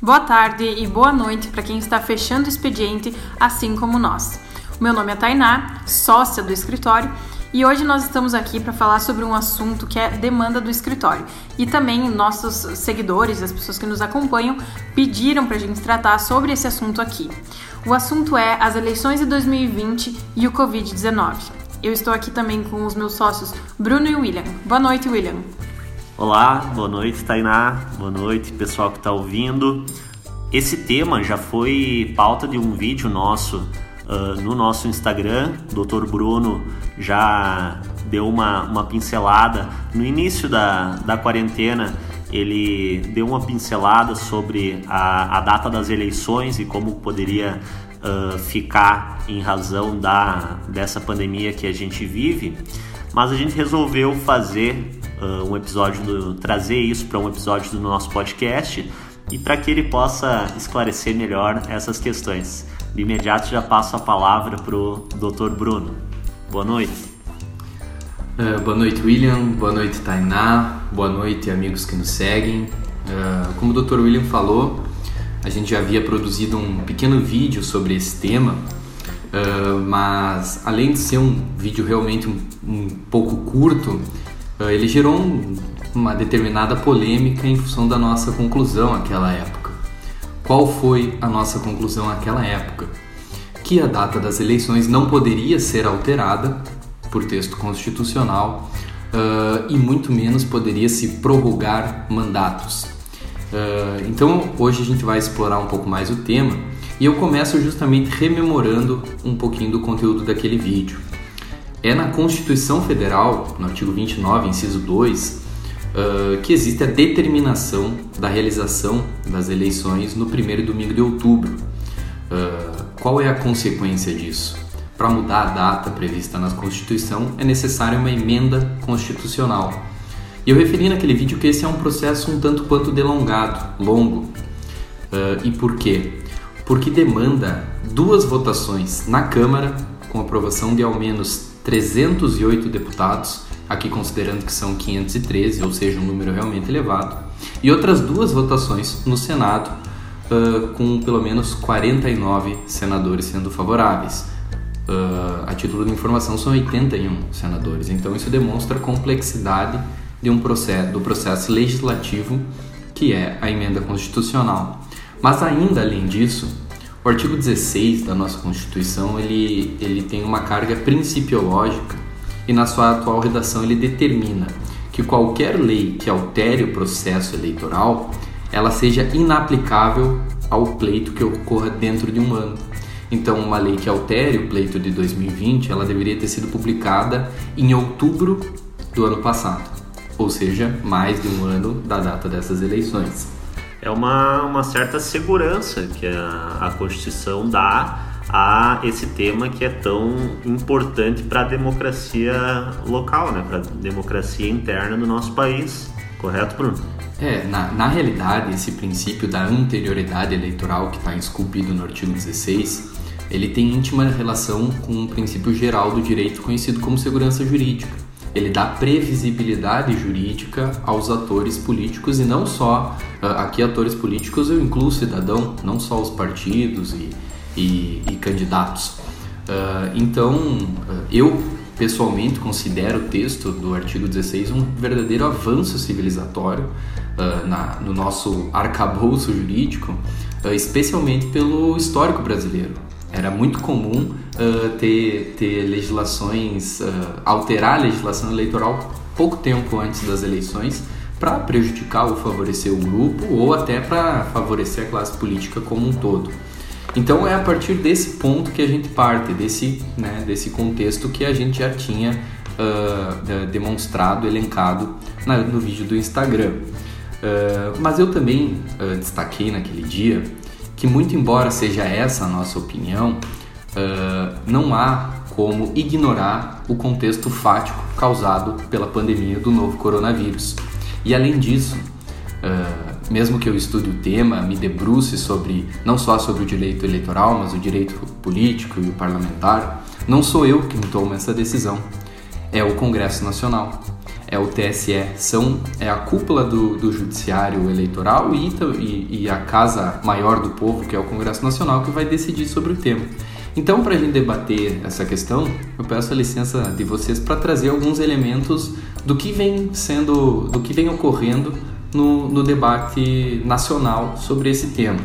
Boa tarde e boa noite para quem está fechando o expediente, assim como nós. Meu nome é Tainá, sócia do escritório, e hoje nós estamos aqui para falar sobre um assunto que é demanda do escritório. E também nossos seguidores, as pessoas que nos acompanham, pediram para a gente tratar sobre esse assunto aqui. O assunto é as eleições de 2020 e o Covid-19. Eu estou aqui também com os meus sócios Bruno e William. Boa noite, William. Olá, boa noite, Tainá. Boa noite, pessoal que está ouvindo. Esse tema já foi pauta de um vídeo nosso uh, no nosso Instagram. O Dr. Bruno já deu uma, uma pincelada. No início da, da quarentena, ele deu uma pincelada sobre a, a data das eleições e como poderia uh, ficar em razão da, dessa pandemia que a gente vive. Mas a gente resolveu fazer uh, um episódio, do, trazer isso para um episódio do nosso podcast e para que ele possa esclarecer melhor essas questões. De imediato já passo a palavra para o Dr. Bruno. Boa noite. Uh, boa noite, William. Boa noite, Tainá. Boa noite, amigos que nos seguem. Uh, como o Dr. William falou, a gente já havia produzido um pequeno vídeo sobre esse tema, uh, mas além de ser um vídeo realmente um, um pouco curto, ah, ele gerou um, uma determinada polêmica em função da nossa conclusão naquela época. Qual foi a nossa conclusão naquela época? Que a data das eleições não poderia ser alterada por texto constitucional uh, e muito menos poderia se prorrogar mandatos. Uh, então hoje a gente vai explorar um pouco mais o tema e eu começo justamente rememorando um pouquinho do conteúdo daquele vídeo. É na Constituição Federal, no artigo 29, inciso 2, uh, que existe a determinação da realização das eleições no primeiro domingo de outubro. Uh, qual é a consequência disso? Para mudar a data prevista na Constituição é necessária uma emenda constitucional. E eu referi naquele vídeo que esse é um processo um tanto quanto delongado, longo. Uh, e por quê? Porque demanda duas votações na Câmara, com aprovação de ao menos 308 deputados, aqui considerando que são 513, ou seja, um número realmente elevado, e outras duas votações no Senado, uh, com pelo menos 49 senadores sendo favoráveis. Uh, a título de informação, são 81 senadores, então isso demonstra a complexidade de um processo, do processo legislativo que é a emenda constitucional. Mas ainda além disso, o artigo 16 da nossa Constituição ele, ele tem uma carga principiológica e na sua atual redação ele determina que qualquer lei que altere o processo eleitoral ela seja inaplicável ao pleito que ocorra dentro de um ano. Então, uma lei que altere o pleito de 2020, ela deveria ter sido publicada em outubro do ano passado, ou seja, mais de um ano da data dessas eleições é uma, uma certa segurança que a, a Constituição dá a esse tema que é tão importante para a democracia local, né? para a democracia interna do nosso país. Correto, Bruno? É, na, na realidade, esse princípio da anterioridade eleitoral que está esculpido no artigo 16, ele tem íntima relação com o princípio geral do direito conhecido como segurança jurídica ele dá previsibilidade jurídica aos atores políticos e não só ah, aqui atores políticos eu incluo cidadão, não só os partidos e, e, e candidatos. Uh, então eu pessoalmente considero o texto do artigo 16 um verdadeiro avanço civilizatório uh, na, no nosso arcabouço jurídico, uh, especialmente pelo histórico brasileiro. Era muito comum uh, ter, ter legislações, uh, alterar a legislação eleitoral pouco tempo antes das eleições para prejudicar ou favorecer o grupo ou até para favorecer a classe política como um todo. Então é a partir desse ponto que a gente parte, desse, né, desse contexto que a gente já tinha uh, demonstrado, elencado na, no vídeo do Instagram. Uh, mas eu também uh, destaquei naquele dia que, muito embora seja essa a nossa opinião, uh, não há como ignorar o contexto fático causado pela pandemia do novo coronavírus. E além disso, uh, mesmo que eu estude o tema, me debruce sobre não só sobre o direito eleitoral, mas o direito político e o parlamentar, não sou eu que tomo essa decisão, é o Congresso Nacional é o TSE, são, é a cúpula do, do judiciário eleitoral e, e, e, a casa maior do povo, que é o Congresso Nacional, que vai decidir sobre o tema. Então, para a gente debater essa questão, eu peço a licença de vocês para trazer alguns elementos do que vem sendo, do que vem ocorrendo no, no debate nacional sobre esse tema.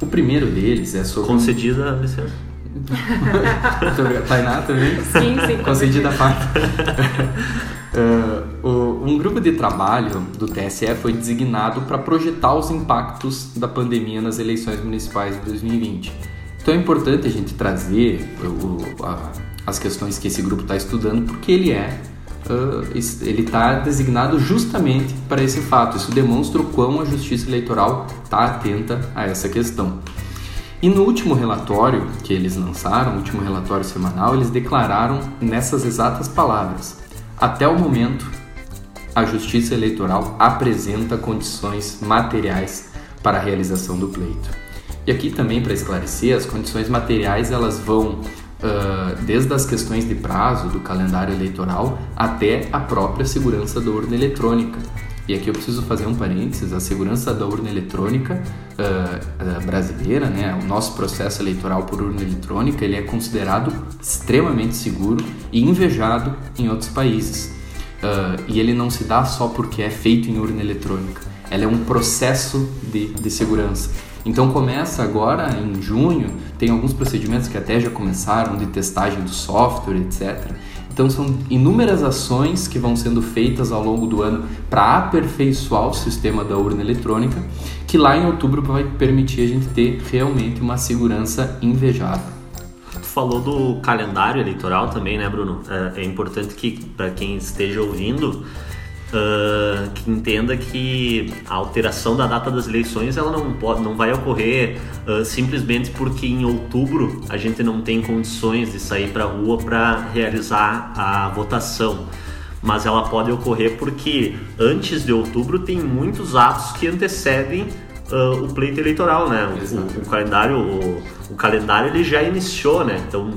O primeiro deles é sobre. Concedida a licença. Tainá também? Sim, sim. Concedida a parte. Uh, um grupo de trabalho do TSE foi designado para projetar os impactos da pandemia nas eleições municipais de 2020. Então é importante a gente trazer o, a, as questões que esse grupo está estudando, porque ele é uh, ele está designado justamente para esse fato. Isso demonstra o quão a Justiça Eleitoral está atenta a essa questão. E no último relatório que eles lançaram, o último relatório semanal, eles declararam nessas exatas palavras até o momento, a Justiça Eleitoral apresenta condições materiais para a realização do pleito. E aqui também para esclarecer, as condições materiais elas vão uh, desde as questões de prazo do calendário eleitoral até a própria segurança da urna eletrônica. E aqui eu preciso fazer um parênteses: a segurança da urna eletrônica uh, uh, brasileira, né, o nosso processo eleitoral por urna eletrônica, ele é considerado extremamente seguro e invejado em outros países. Uh, e ele não se dá só porque é feito em urna eletrônica, ela é um processo de, de segurança. Então começa agora em junho, tem alguns procedimentos que até já começaram de testagem do software, etc. Então são inúmeras ações que vão sendo feitas ao longo do ano para aperfeiçoar o sistema da urna eletrônica, que lá em outubro vai permitir a gente ter realmente uma segurança invejável. Falou do calendário eleitoral também, né, Bruno? É, é importante que para quem esteja ouvindo Uh, que entenda que a alteração da data das eleições ela não pode, não vai ocorrer uh, simplesmente porque em outubro a gente não tem condições de sair para a rua para realizar a votação, mas ela pode ocorrer porque antes de outubro tem muitos atos que antecedem uh, o pleito eleitoral, né? O, o, calendário, o, o calendário ele já iniciou, né? Então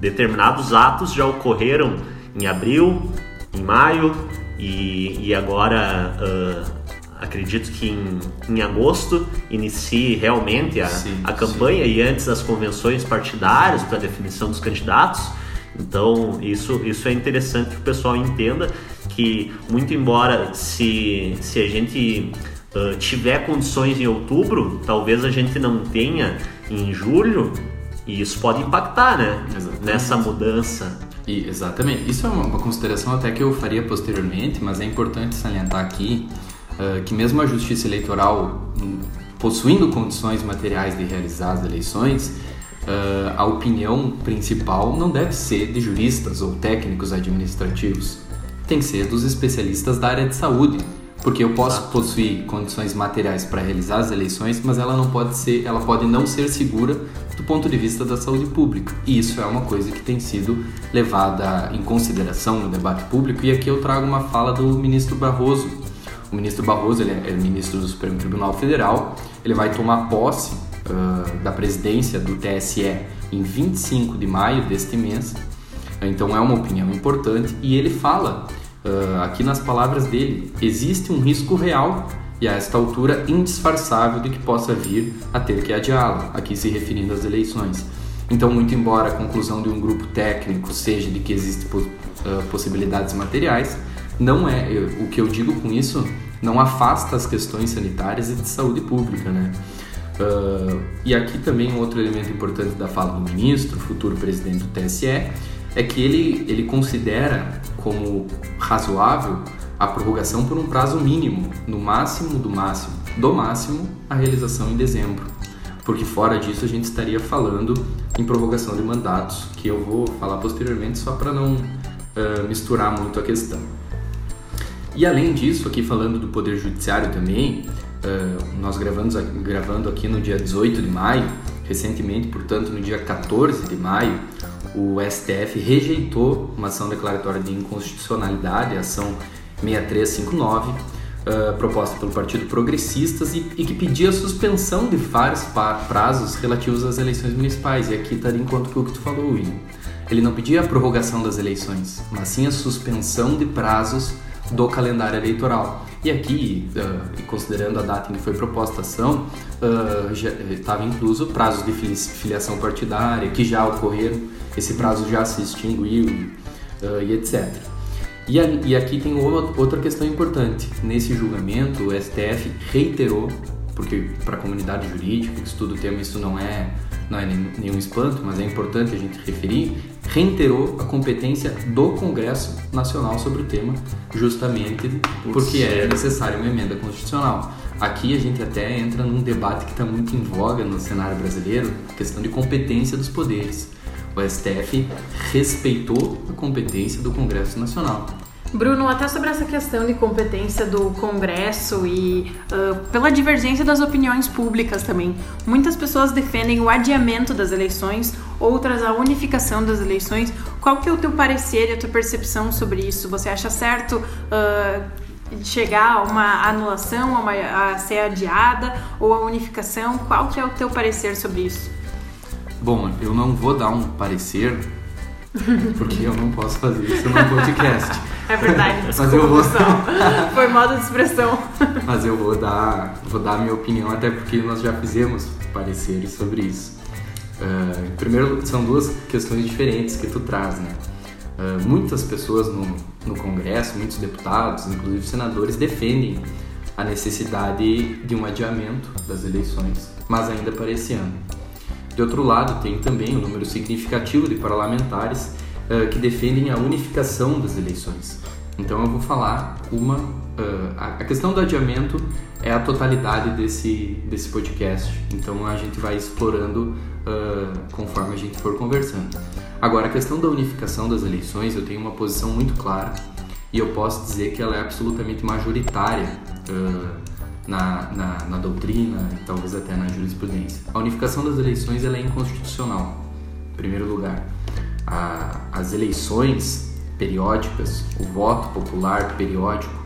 determinados atos já ocorreram em abril, em maio e, e agora uh, acredito que em, em, agosto inicie realmente a, sim, a campanha sim. e antes as convenções partidárias para definição dos candidatos. Então isso, isso é interessante que o pessoal entenda que muito embora se, se a gente uh, tiver condições em outubro, talvez a gente não tenha em julho e isso pode impactar, né? Exatamente. Nessa mudança e, exatamente. Isso é uma, uma, consideração até que eu faria posteriormente, mas é importante salientar aqui uh, que mesmo a Justiça Eleitoral um, possuindo condições materiais de realizar as eleições, uh, a opinião principal não deve ser de juristas ou técnicos administrativos, tem que ser dos especialistas da área de saúde, porque eu posso possuir condições materiais para realizar as eleições, mas ela não pode ser, ela pode não ser segura do ponto de vista da saúde pública. E isso é uma coisa que tem sido levada em consideração no debate público. E aqui eu trago uma fala do ministro Barroso. O ministro Barroso ele é, é ministro do Supremo Tribunal Federal. Ele vai tomar posse uh, da presidência do TSE em 25 de maio deste mês. Então é uma opinião importante e ele fala uh, aqui nas palavras dele: existe um risco real e a esta altura indisfarçável de que possa vir a ter que adiá-la, aqui se referindo às eleições. Então, muito embora a conclusão de um grupo técnico seja de que existem possibilidades materiais, não é o que eu digo com isso não afasta as questões sanitárias e de saúde pública, né? Uh, e aqui também um outro elemento importante da fala do ministro, futuro presidente do TSE, é que ele, ele considera como razoável a prorrogação por um prazo mínimo, no máximo do máximo, do máximo, a realização em dezembro. Porque fora disso a gente estaria falando em prorrogação de mandatos, que eu vou falar posteriormente só para não uh, misturar muito a questão. E além disso, aqui falando do Poder Judiciário também, uh, nós gravamos, gravando aqui no dia 18 de maio, recentemente, portanto, no dia 14 de maio, o STF rejeitou uma ação declaratória de inconstitucionalidade, a ação 6359, uh, proposta pelo Partido Progressistas e, e, que pedia a suspensão de vários prazos relativos às eleições municipais. E aqui está de encontro com o que tu falou, William. Ele não pedia a prorrogação das eleições, mas sim a suspensão de prazos do calendário eleitoral. E aqui, uh, considerando a data em que foi proposta a ação, uh, estava incluso prazos de filiação partidária, que já ocorreram, esse prazo já se extinguiu uh, e etc. E, a, e aqui tem outra questão importante. Nesse julgamento, o STF reiterou, porque para a comunidade jurídica que estuda o tema isso não é, não é nenhum espanto, mas é importante a gente referir, reiterou a competência do Congresso Nacional sobre o tema, justamente porque é necessária uma emenda constitucional. Aqui a gente até entra num debate que está muito em voga no cenário brasileiro, questão de competência dos poderes o STF respeitou a competência do Congresso Nacional. Bruno, até sobre essa questão de competência do Congresso e uh, pela divergência das opiniões públicas também. Muitas pessoas defendem o adiamento das eleições, outras a unificação das eleições. Qual que é o teu parecer e a tua percepção sobre isso? Você acha certo uh, chegar a uma anulação, a, uma, a ser adiada ou a unificação? Qual que é o teu parecer sobre isso? Bom, eu não vou dar um parecer, porque eu não posso fazer isso no podcast. É verdade, Mas eu vou... Foi modo de expressão. Mas eu vou dar, vou dar a minha opinião, até porque nós já fizemos pareceres sobre isso. Uh, primeiro, são duas questões diferentes que tu traz, né? Uh, muitas pessoas no, no Congresso, muitos deputados, inclusive senadores, defendem a necessidade de um adiamento das eleições, mas ainda para esse ano. De outro lado, tem também um número significativo de parlamentares uh, que defendem a unificação das eleições. Então eu vou falar uma. Uh, a questão do adiamento é a totalidade desse, desse podcast, então a gente vai explorando uh, conforme a gente for conversando. Agora, a questão da unificação das eleições, eu tenho uma posição muito clara e eu posso dizer que ela é absolutamente majoritária na, na, na, doutrina e talvez até na jurisprudência. A unificação das eleições ela é inconstitucional, em primeiro lugar. A, as eleições periódicas, o voto popular periódico,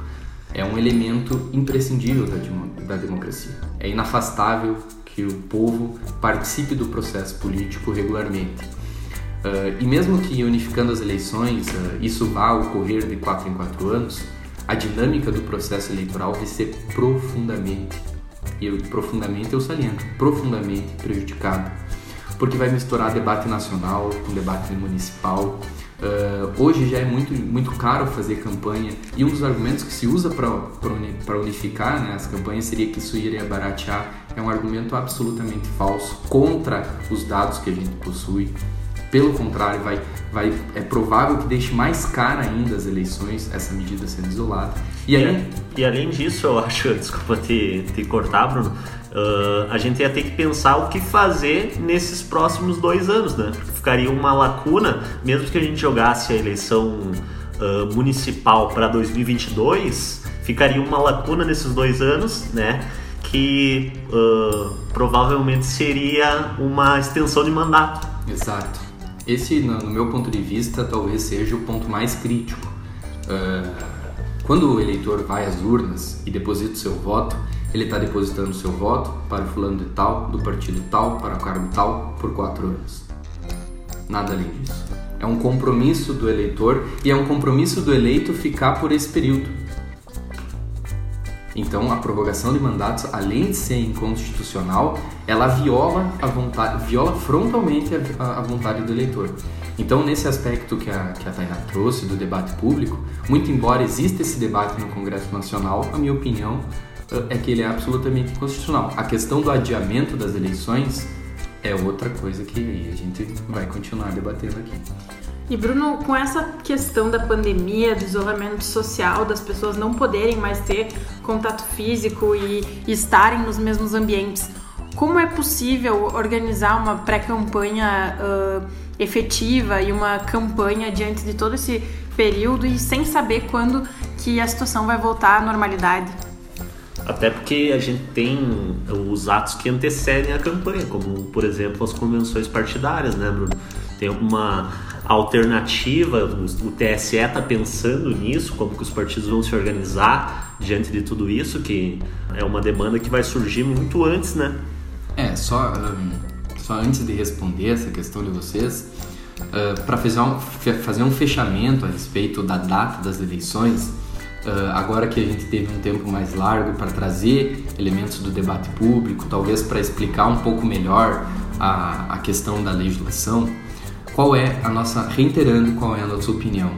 é um elemento imprescindível da, da democracia. É inafastável que o povo participe do processo político regularmente. Uh, e mesmo que unificando as eleições, uh, isso vá ocorrer de quatro em quatro anos, a dinâmica do processo eleitoral vai ser profundamente, e eu, profundamente eu saliento, profundamente prejudicada, porque vai misturar debate nacional com debate municipal. Uh, hoje já é muito, muito caro fazer campanha e um dos argumentos que se usa para unificar né, as campanhas seria que isso iria baratear. É um argumento absolutamente falso contra os dados que a gente possui. Pelo contrário, vai, vai, é provável que deixe mais cara ainda as eleições, essa medida sendo isolada. E, aí... e, e além disso, eu acho, desculpa te, te cortar, Bruno, uh, a gente ia ter que pensar o que fazer nesses próximos dois anos, né? Porque ficaria uma lacuna, mesmo que a gente jogasse a eleição uh, municipal para 2022, ficaria uma lacuna nesses dois anos, né? Que uh, provavelmente seria uma extensão de mandato. Exato. Esse, no meu ponto de vista, talvez seja o ponto mais crítico. Uh, quando o eleitor vai às urnas e deposita o seu voto, ele está depositando o seu voto para o fulano de tal, do partido tal, para o cargo tal, por quatro anos. Nada além disso. É um compromisso do eleitor e é um compromisso do eleito ficar por esse período. Então, a prorrogação de mandatos, além de ser inconstitucional, ela viola a vontade, viola frontalmente a, a vontade do eleitor. Então, nesse aspecto que a, que a Tainá trouxe do debate público, muito embora exista esse debate no Congresso Nacional, a minha opinião eh, é que ele é absolutamente inconstitucional. A questão do adiamento das eleições é outra coisa que a gente vai continuar debatendo aqui. E Bruno, com essa questão da pandemia, do isolamento social, das pessoas não poderem mais ter contato físico e, estarem nos mesmos ambientes, como é possível organizar uma pré-campanha uh, efetiva e uma campanha diante de todo esse período e sem saber quando que a situação vai voltar à normalidade? até porque a gente tem os atos que antecedem a campanha, como por exemplo as convenções partidárias, né, Bruno? Tem alguma alternativa? O TSE está pensando nisso, como que os partidos vão se organizar diante de tudo isso, que é uma demanda que vai surgir muito antes, né? É, só, um, só antes de responder essa questão de vocês, uh, para fazer um, fazer um fechamento a respeito da data das eleições, Uh, agora que a gente teve um tempo mais largo para trazer elementos do debate público, talvez para explicar um pouco melhor a, a questão da legislação, qual é a nossa, reiterando qual é a nossa opinião.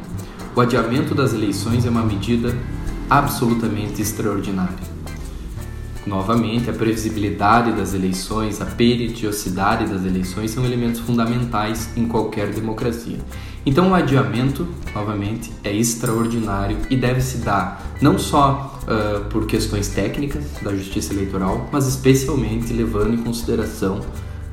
O adiamento das eleições é uma medida absolutamente extraordinária. Novamente, a previsibilidade das eleições, a periodicidade das eleições são elementos fundamentais em qualquer democracia. Então, o adiamento, novamente, é extraordinário e deve se dar não só uh, por questões técnicas da justiça eleitoral, mas especialmente levando em consideração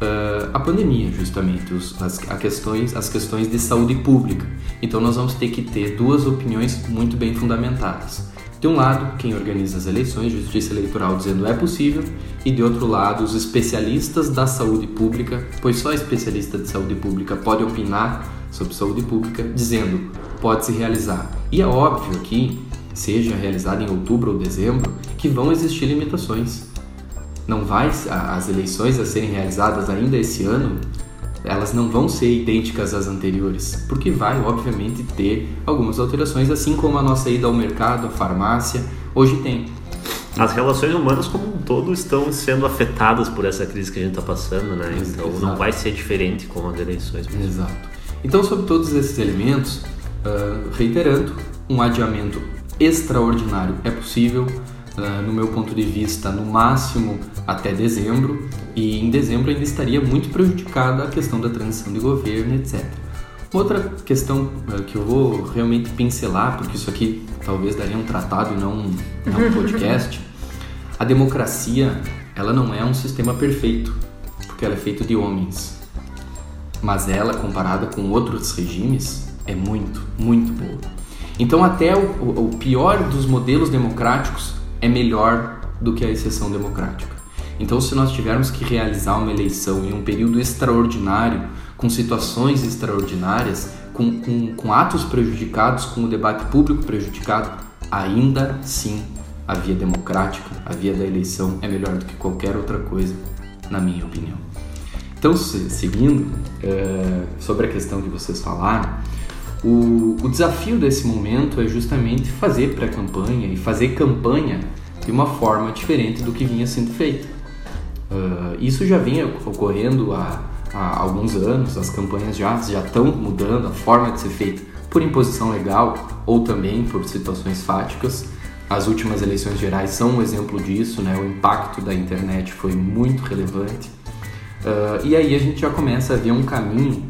uh, a pandemia, justamente, os, as, questões, as questões de saúde pública. Então, nós vamos ter que ter duas opiniões muito bem fundamentadas. De um lado, quem organiza as eleições, Justiça Eleitoral, dizendo é possível, e de outro lado, os especialistas da saúde pública, pois só especialista de saúde pública pode opinar sobre saúde pública, dizendo pode se realizar. E é óbvio que, seja realizado em outubro ou dezembro, que vão existir limitações. Não vai as eleições a serem realizadas ainda esse ano, elas não vão ser idênticas às anteriores, porque vai obviamente ter algumas alterações, assim como a nossa ida ao mercado, à farmácia, hoje tem. As relações humanas como um todo estão sendo afetadas por essa crise que a gente está passando, né? Então Exato. não vai ser diferente com as eleições. Mesmo. Exato. Então, sobre todos esses elementos, uh, reiterando, um adiamento extraordinário é possível, uh, no meu ponto de vista, no máximo até dezembro, e em dezembro ainda estaria muito prejudicada a questão da transição de governo, etc. Outra questão uh, que eu vou realmente pincelar, porque isso aqui talvez daria um tratado e não, não um podcast, a democracia ela não é um sistema perfeito, porque ela é feita de homens mas ela, comparada com outros regimes, é muito, muito boa. Então, até o, o pior dos modelos democráticos é melhor do que a exceção democrática. Então, se nós tivermos que realizar uma eleição em um período extraordinário, com situações extraordinárias, com, com, com atos prejudicados, com o debate público prejudicado, ainda assim a via democrática, a via da eleição é melhor do que qualquer outra coisa, na minha opinião. Então, seguindo é, sobre a questão que vocês falaram, o, o desafio desse momento é justamente fazer pré-campanha e fazer campanha de uma forma diferente do que vinha sendo feito. Uh, isso já vinha ocorrendo há, há, alguns anos, as campanhas já, já estão mudando a forma de ser feita por imposição legal ou também por situações fáticas. As últimas eleições gerais são um exemplo disso, né? o impacto da internet foi muito relevante. Uh, e aí a gente já começa a ver um caminho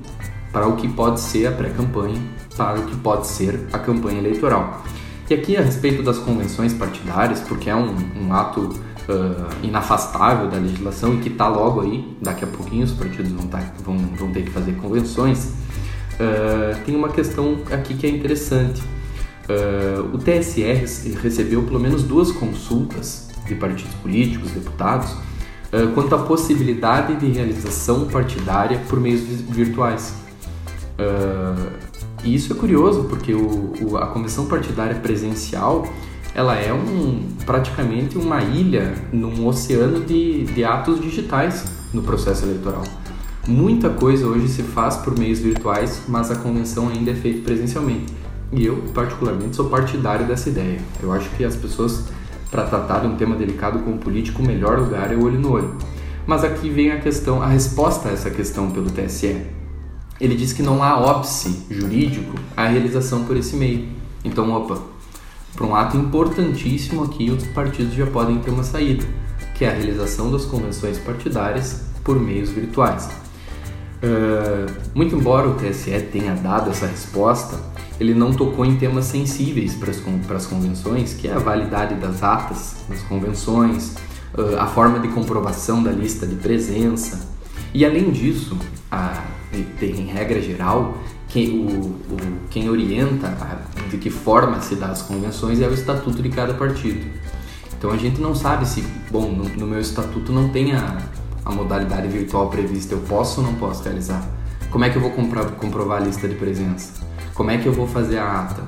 para o que pode ser a pré-campanha, para o que pode ser a campanha eleitoral. E aqui a respeito das convenções partidárias, porque é um, um ato uh, inafastável da legislação e que está logo aí, daqui a pouquinho os partidos vão, tá, vão, vão ter que fazer convenções, uh, tem uma questão aqui que é interessante. o TSE recebeu pelo menos duas consultas de partidos políticos, deputados, quanto à possibilidade de realização partidária por meios virtuais. Uh, e isso é curioso porque o, o, a convenção partidária presencial ela é um, praticamente uma ilha num oceano de, de atos digitais no processo eleitoral. Muita coisa hoje se faz por meios virtuais, mas a convenção ainda é feita presencialmente. E eu, particularmente, sou partidário dessa ideia. Eu acho que as pessoas para tratar de um tema delicado com o político, o melhor lugar é o olho no olho. Mas aqui vem a questão, a resposta a essa questão pelo TSE. Ele diz que não há óbice jurídico à realização por esse meio. Então, opa, para um ato importantíssimo aqui, os partidos já podem ter uma saída, que é a realização das convenções partidárias por meios virtuais. Uh, muito embora o TSE tenha dado essa resposta, ele não tocou em temas sensíveis para as convenções, que é a validade das atas das convenções, a forma de comprovação da lista de presença. E além disso, a, em regra geral, quem, o, o, quem orienta a, de que forma se dá as convenções é o estatuto de cada partido. Então a gente não sabe se, bom, no, no meu estatuto não tem a, a modalidade virtual prevista, eu posso ou não posso realizar? Como é que eu vou comprar, comprovar a lista de presença? Como é que eu vou fazer a ata?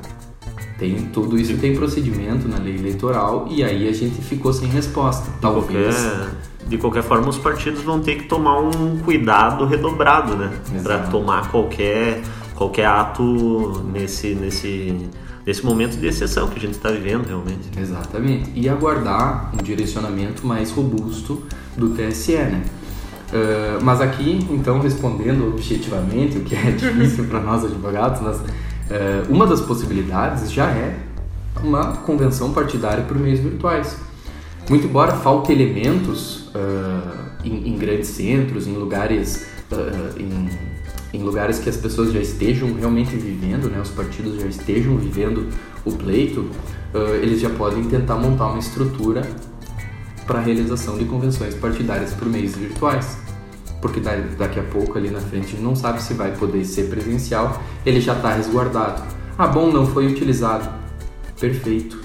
Tem tudo isso tem procedimento na lei eleitoral e aí a gente ficou sem resposta. Talvez. De qualquer, de qualquer forma, os partidos vão ter que tomar um cuidado redobrado, né? Para tomar qualquer qualquer ato nesse nesse nesse momento de exceção que a gente está vivendo realmente. Exatamente. E aguardar um direcionamento mais robusto do TSE, né? Uh, mas aqui, então, respondendo objetivamente, o que é difícil para nós advogados, mas, uh, uma das possibilidades já é uma convenção partidária por meios virtuais. Muito embora falte elementos uh, em, em, grandes centros, em lugares, em, em, lugares que as pessoas já estejam realmente vivendo, né, os partidos já estejam vivendo o pleito, eles já podem tentar montar uma estrutura para a realização de convenções partidárias por meios virtuais. Porque daqui a pouco, ali na frente, não sabe se vai poder ser presencial, ele já está resguardado. Ah, bom, não foi utilizado. Perfeito.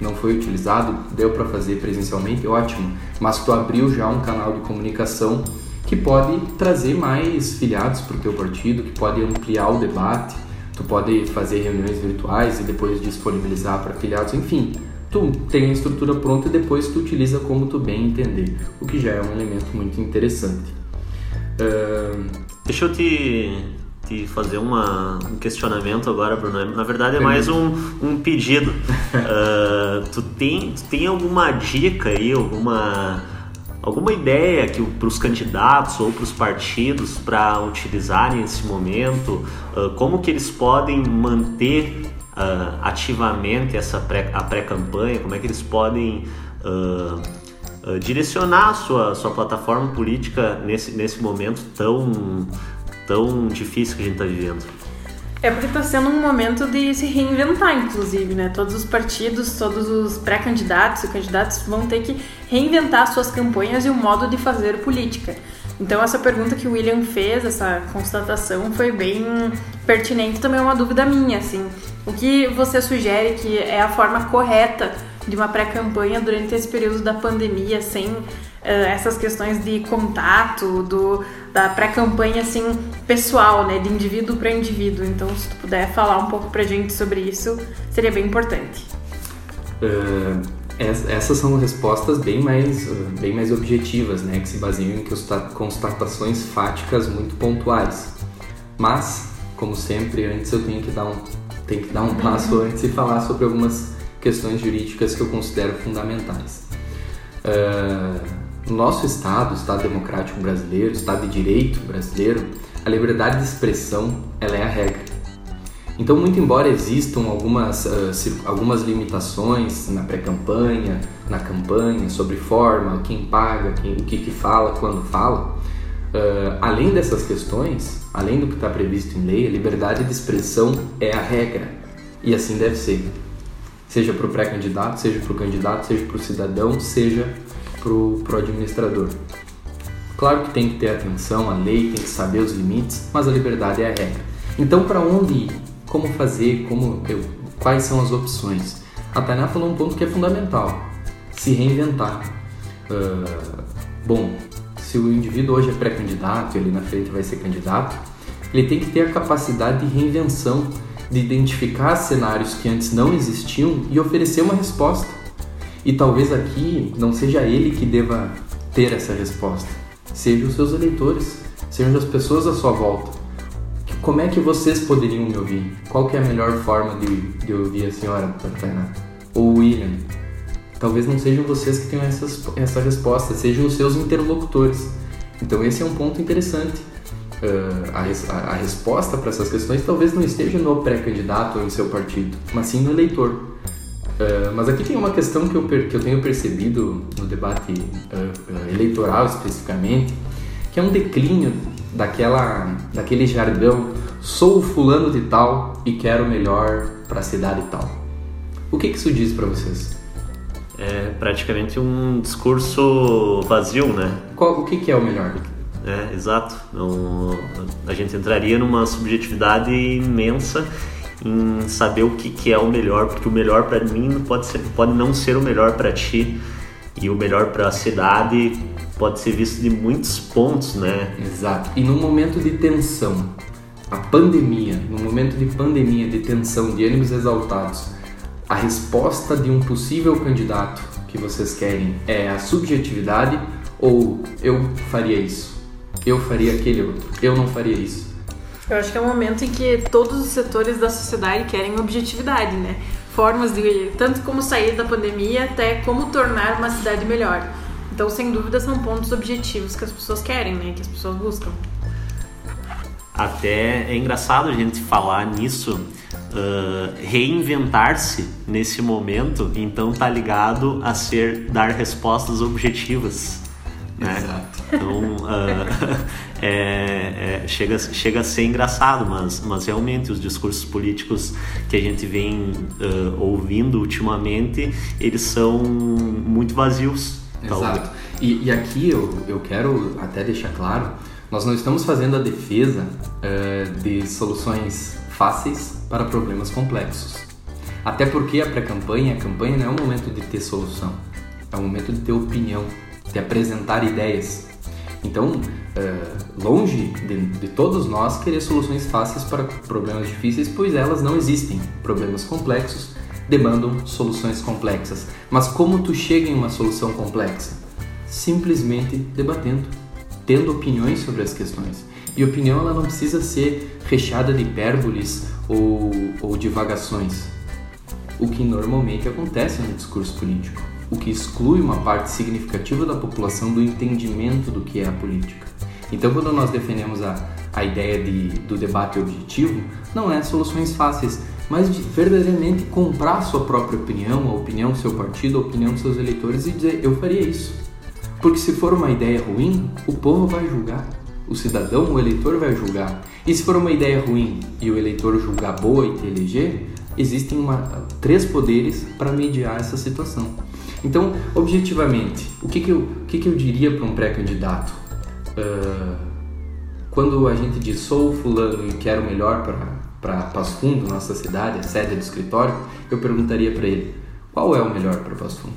Não foi utilizado, deu para fazer presencialmente, ótimo. Mas tu abriu já um canal de comunicação que pode trazer mais filiados para o teu partido, que pode ampliar o debate, tu pode fazer reuniões virtuais e depois disponibilizar para filiados, enfim tu tem a estrutura pronta e depois tu utiliza como tu bem entender, o que já é um elemento muito interessante. Uh... Deixa eu te, te fazer uma, um questionamento agora, Bruno. Na verdade é mais um, um pedido. uh, tu, tem, tu tem alguma dica aí, alguma, alguma ideia que para os candidatos ou para os partidos para utilizarem esse momento? Uh, como que eles podem manter uh, ativamente essa pré, a pré-campanha, como é que eles podem uh, direcionar a sua, sua plataforma política nesse, nesse momento tão, tão difícil que a gente está vivendo. É porque está sendo um momento de se reinventar, inclusive, né? Todos os partidos, todos os pré-candidatos e candidatos vão ter que reinventar suas campanhas e o modo de fazer política. Então essa pergunta que o William fez, essa constatação, foi bem pertinente, também é uma dúvida minha, assim. O que você sugere que é a forma correta de uma pré-campanha durante esse período da pandemia, sem uh, essas questões de contato, do, da pré-campanha assim pessoal, né, de indivíduo para indivíduo. Então, se tu puder falar um pouco pra gente sobre isso, seria bem importante. Uh, essas são respostas bem mais, bem mais objetivas, né, que se baseiam em constatações fáticas muito pontuais. Mas, como sempre, antes eu tenho que dar um tem que dar um passo antes e falar sobre algumas questões jurídicas que eu considero fundamentais. Uh, no nosso Estado, Estado Democrático Brasileiro, Estado de Direito brasileiro, a liberdade de expressão ela é a regra. Então, muito embora existam algumas, uh, algumas limitações na pré-campanha, na campanha, sobre forma, quem paga, quem, o que, que fala, quando fala, Uh, além dessas questões, além do que está previsto em lei, a liberdade de expressão é a regra e assim deve ser. Seja para o pré-candidato, seja para o candidato, seja para o cidadão, seja para o administrador. Claro que tem que ter atenção à lei, tem que saber os limites, mas a liberdade é a regra. Então, para onde ir? Como fazer? Como eu, quais são as opções? A Tainá falou um ponto que é fundamental: se reinventar. Uh, bom, se o indivíduo hoje é pré-candidato e ali na frente vai ser candidato, ele tem que ter a capacidade de reinvenção, de identificar cenários que antes não existiam e oferecer uma resposta. E talvez aqui não seja ele que deva ter essa resposta, sejam os seus eleitores, sejam as pessoas à sua volta. Como é que vocês poderiam me ouvir? Qual que é a melhor forma de, de ouvir a senhora Tatiana? Ou o William? talvez não sejam vocês que tenham essas, essa resposta, sejam os seus interlocutores. Então esse é um ponto interessante. Uh, a, a, a, resposta para essas questões talvez não esteja no pré-candidato ou em seu partido, mas sim no eleitor. Uh, mas aqui tem uma questão que eu, que eu tenho percebido no debate uh, eleitoral especificamente, que é um declínio daquela, daquele jargão sou fulano de tal e quero melhor para a cidade tal. O que, que isso diz para vocês? é praticamente um discurso vazio, né? Qual, o que, que é o melhor? É, exato. A gente entraria numa subjetividade imensa em saber o que, que é o melhor, porque o melhor para mim pode, ser, pode não ser o melhor para ti e o melhor para a cidade pode ser visto de muitos pontos, né? Exato. E no momento de tensão, a pandemia, no momento de pandemia, de tensão, de ânimos exaltados, a resposta de um possível candidato que vocês querem é a subjetividade ou eu faria isso, eu faria aquele outro, eu não faria isso. Eu acho que é um momento em que todos os setores da sociedade querem objetividade, né? Formas de tanto como sair da pandemia até como tornar uma cidade melhor. Então, sem dúvida, são pontos objetivos que as pessoas querem, né? Que as pessoas buscam. Até é engraçado a gente falar nisso, uh, reinventar-se nesse momento, então tá ligado a ser dar respostas objetivas. Né? Exato. Então uh, é, é, chega, chega a ser engraçado, mas, mas realmente os discursos políticos que a gente vem uh, ouvindo ultimamente, eles são muito vazios. Exato. E, e aqui eu, eu quero até deixar claro nós não estamos fazendo a defesa uh, de soluções fáceis para problemas complexos. Até porque a pré-campanha, a campanha não é um momento de ter solução, é um momento de ter opinião, de apresentar ideias. Então, uh, longe de, de, todos nós querer soluções fáceis para problemas difíceis, pois elas não existem. Problemas complexos demandam soluções complexas. Mas como tu chega em uma solução complexa? Simplesmente debatendo tendo opiniões sobre as questões. E opinião ela não precisa ser recheada de hipérboles ou, ou divagações, o que normalmente acontece no discurso político, o que exclui uma parte significativa da população do entendimento do que é a política. Então, quando nós defendemos a, a ideia de, do debate objetivo, não é soluções fáceis, mas de verdadeiramente comprar sua própria opinião, a opinião do seu partido, a opinião dos seus eleitores e dizer: eu faria isso. Porque se for uma ideia ruim, o povo vai julgar. O cidadão, o eleitor vai julgar. E se for uma ideia ruim e o eleitor julgar boa e te eleger, existem uma, três poderes para mediar essa situação. Então, objetivamente, o que, que, eu, o que, que eu diria para um pré-candidato? Uh, quando a gente diz sou fulano e quero melhor para Passo Fundo, nossa cidade, a sede do escritório, eu perguntaria para ele, qual é o melhor para Passo Fundo?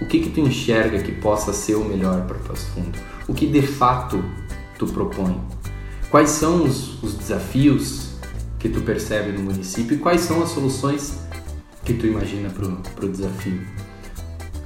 O que que tu enxerga que possa ser o melhor para Passo Fundo? O que de fato tu propõe? Quais são os, os desafios que tu percebe no município e quais são as soluções que tu imagina para o desafio?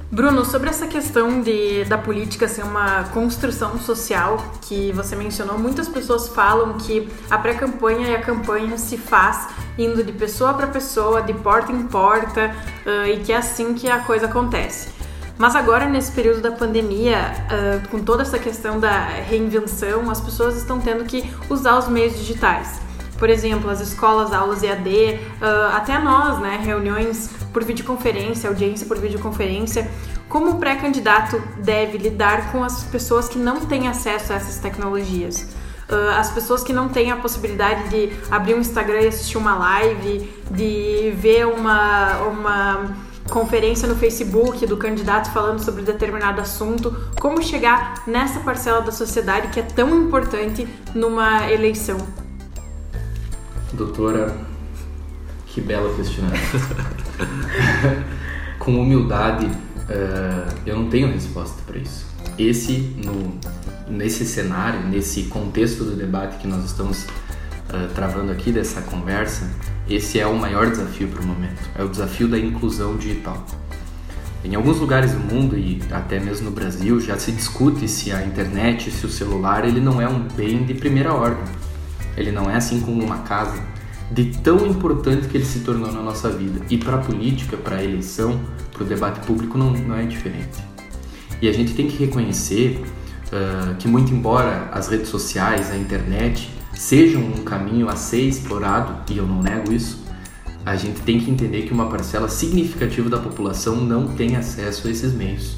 Bruno, sobre essa questão de, da política ser uma construção social que você mencionou, muitas pessoas falam que a pré-campanha e a campanha se faz indo de pessoa para pessoa, de porta em porta, uh, e que é assim que a coisa acontece. Mas agora, nesse período da pandemia, uh, com toda essa questão da reinvenção, as pessoas estão tendo que usar os meios digitais. Por exemplo, as escolas, aulas EAD, uh, ah, até nós, né, reuniões por videoconferência, audiência por videoconferência. Como o pré-candidato deve lidar com as pessoas que não têm acesso a essas tecnologias? Uh, as pessoas que não têm a possibilidade de abrir um Instagram e assistir uma live, de ver uma, uma conferência no Facebook do candidato falando sobre determinado assunto, como chegar nessa parcela da sociedade que é tão importante numa eleição. Doutora, que belo questionário. Com humildade, uh, eu não tenho resposta para isso. Esse, no, nesse cenário, nesse contexto do debate que nós estamos uh, travando aqui dessa conversa, esse é o maior desafio para o momento, é o desafio da inclusão digital. Em alguns lugares do mundo e até mesmo no Brasil já se discute se a internet, se o celular, ele não é um bem de primeira ordem. Ele não é assim como uma casa, de tão importante que ele se tornou na nossa vida. E para a política, para a eleição, para o debate público não, não é diferente. E a gente tem que reconhecer uh, que muito embora as redes sociais, a internet, sejam um caminho a ser explorado, e eu não nego isso, a gente tem que entender que uma parcela significativa da população não tem acesso a esses meios.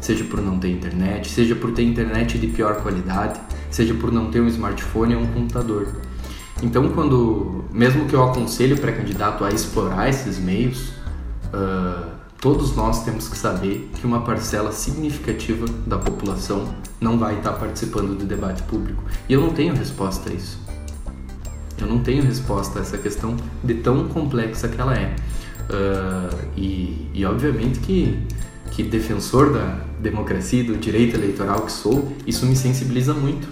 Seja por não ter internet, seja por ter internet de pior qualidade, seja por não ter um smartphone ou um computador. Então, quando, mesmo que eu aconselhe o pré-candidato a explorar esses meios, uh, todos nós temos que saber que uma parcela significativa da população não vai estar participando do debate público. E eu não tenho resposta a isso. Eu não tenho resposta a essa questão de tão complexa que ela é. Uh, e, e, obviamente que, que defensor da democracia e do direito eleitoral que sou, isso me sensibiliza muito.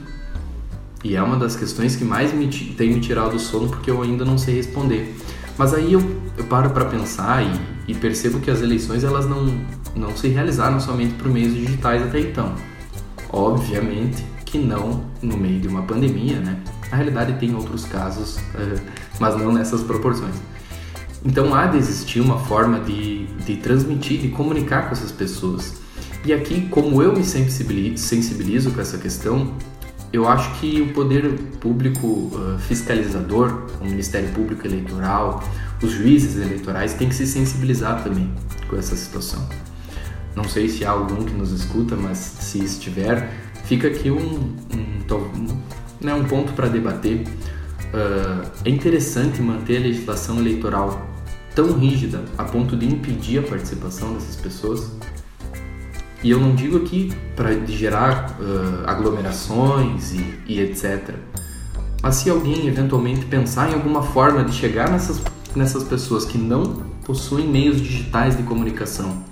E é uma das questões que mais me tem me tirado do sono porque eu ainda não sei responder. Mas aí eu, eu paro para pensar e, e, percebo que as eleições elas não, não se realizaram somente por meios digitais até então. Obviamente que não no meio de uma pandemia, né? Na realidade tem outros casos, uh, mas não nessas proporções. Então há de existir uma forma de, de transmitir, de comunicar com essas pessoas. E aqui, como eu me sensibilizo, sensibilizo com essa questão, eu acho que o poder público uh, fiscalizador, o Ministério Público Eleitoral, os juízes eleitorais têm que se sensibilizar também com essa situação. Não sei se há algum que nos escuta, mas se estiver, fica aqui um, um, um, né, um ponto para debater. Uh, é interessante manter a legislação eleitoral tão rígida a ponto de impedir a participação dessas pessoas. E eu não digo aqui para gerar uh, aglomerações e, e, etc. Mas se alguém eventualmente pensar em alguma forma de chegar nessas, nessas pessoas que não possuem meios digitais de comunicação,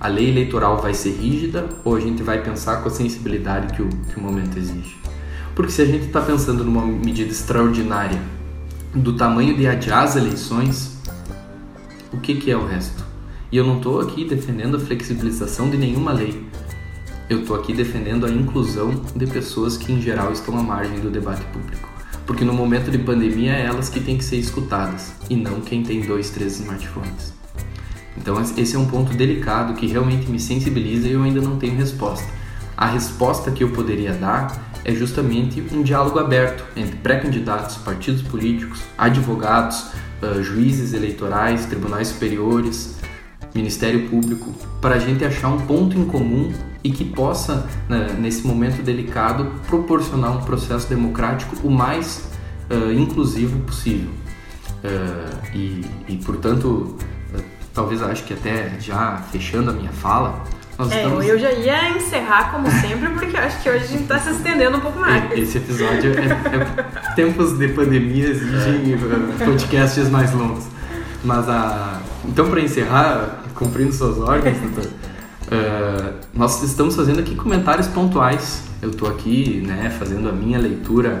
a lei eleitoral vai ser rígida ou a gente vai pensar com a sensibilidade que o, que o momento exige? Porque se a gente está pensando numa medida extraordinária do tamanho de adiar as eleições, o que, que é o resto. E eu não estou aqui defendendo a flexibilização de nenhuma lei. Eu estou aqui defendendo a inclusão de pessoas que, em geral, estão à margem do debate público. Porque no momento de pandemia é elas que têm que ser escutadas e não quem tem dois, três smartphones. Então, esse é um ponto delicado que realmente me sensibiliza e eu ainda não tenho resposta. A resposta que eu poderia dar é justamente um diálogo aberto entre pré-candidatos, partidos políticos, advogados, uh, juízes eleitorais, tribunais superiores, Ministério Público, para a gente achar um ponto em comum e que possa, né, nesse momento delicado, proporcionar um processo democrático o mais uh, inclusivo possível. Uh, e, e, portanto, talvez acho que até já fechando a minha fala, nós é, estamos... eu já ia encerrar como sempre, porque acho que hoje a gente está se estendendo um pouco mais. Esse episódio é, é tempos de pandemia exigem podcasts mais longos. Mas a. Então, para encerrar, cumprindo suas ordens, doutor, uh, nós estamos fazendo aqui comentários pontuais. Eu estou aqui, né, fazendo a minha leitura,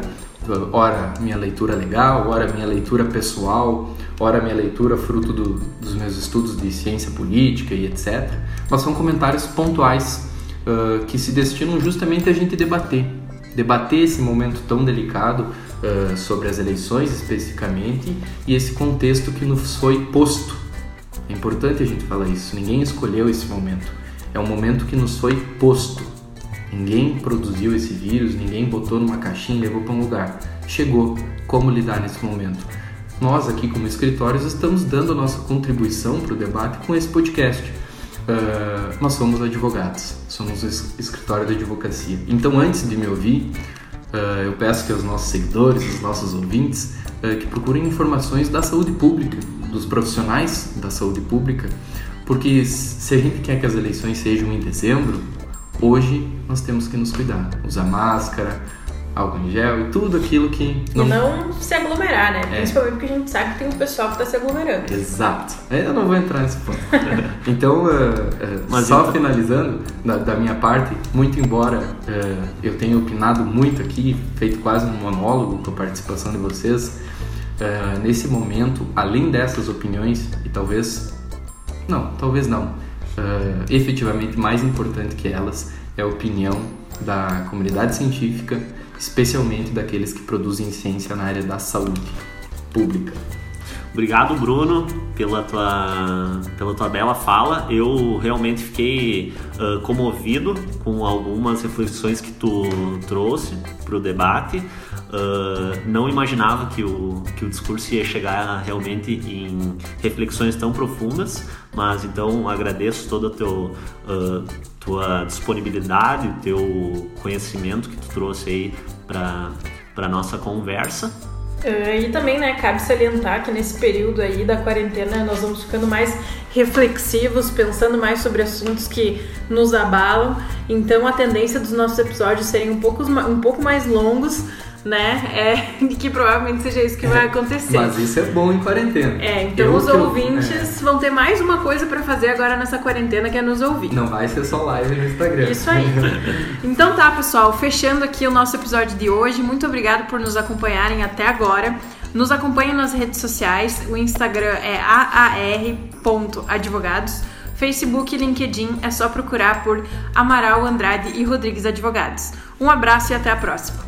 ora minha leitura legal, ora minha leitura pessoal, ora minha leitura fruto do, dos meus estudos de ciência política e etc. Mas são comentários pontuais uh, que se destinam justamente a gente debater, debater esse momento tão delicado uh, sobre as eleições especificamente e esse contexto que nos foi posto. É importante a gente falar isso. Ninguém escolheu esse momento. É um momento que nos foi posto. Ninguém produziu esse vírus, ninguém botou numa caixinha e levou para um lugar. Chegou. Como lidar nesse momento? Nós aqui como escritórios estamos dando a nossa contribuição para o debate com esse podcast. Uh, nós somos advogados, somos o escritório de advocacia. Então, antes de me ouvir, uh, eu peço que os nossos seguidores, os nossos ouvintes, uh, que procurem informações da saúde pública, dos profissionais da saúde pública, porque se a gente quer que as eleições sejam em dezembro, hoje nós temos que nos cuidar, usar máscara, álcool em gel e tudo aquilo que. Não... E não se aglomerar, né? É. Principalmente porque a gente sabe que tem um pessoal que está se aglomerando. Exato. Eu não vou entrar nesse ponto. então, uh, uh, só então... finalizando, da, da, minha parte, muito embora uh, eu tenha opinado muito aqui, feito quase um monólogo com a participação de vocês, nesse momento, além dessas opiniões, e talvez. Não, talvez não. efetivamente mais importante que elas é a opinião da comunidade científica especialmente daqueles que produzem ciência na área da saúde pública. Obrigado, Bruno, pela tua, pela tua bela fala. Eu realmente fiquei uh, comovido com algumas reflexões que tu trouxe para o debate. Uh, não imaginava que o, que o discurso ia chegar realmente em reflexões tão profundas, mas então agradeço toda a teu, uh, tua disponibilidade, teu conhecimento que tu trouxe aí para a nossa conversa. Uh, e também, né, cabe salientar que nesse período aí da quarentena nós vamos ficando mais reflexivos, pensando mais sobre assuntos que nos abalam. Então a tendência dos nossos episódios serem um pouco, um pouco mais longos, né? É, que provavelmente seja isso que vai acontecer. Mas isso é bom em quarentena. É, então Eu- os eu- ouvintes é. vão ter mais uma coisa pra fazer agora nessa quarentena que é nos ouvir. Não vai ser só live no Instagram. Isso aí. Então tá, pessoal, fechando aqui o nosso episódio de hoje. Muito obrigado por nos acompanharem até agora. Nos acompanhem nas redes sociais. O Instagram é aar.advogados. Facebook e LinkedIn é só procurar por Amaral Andrade e Rodrigues Advogados. Um abraço e até a próxima.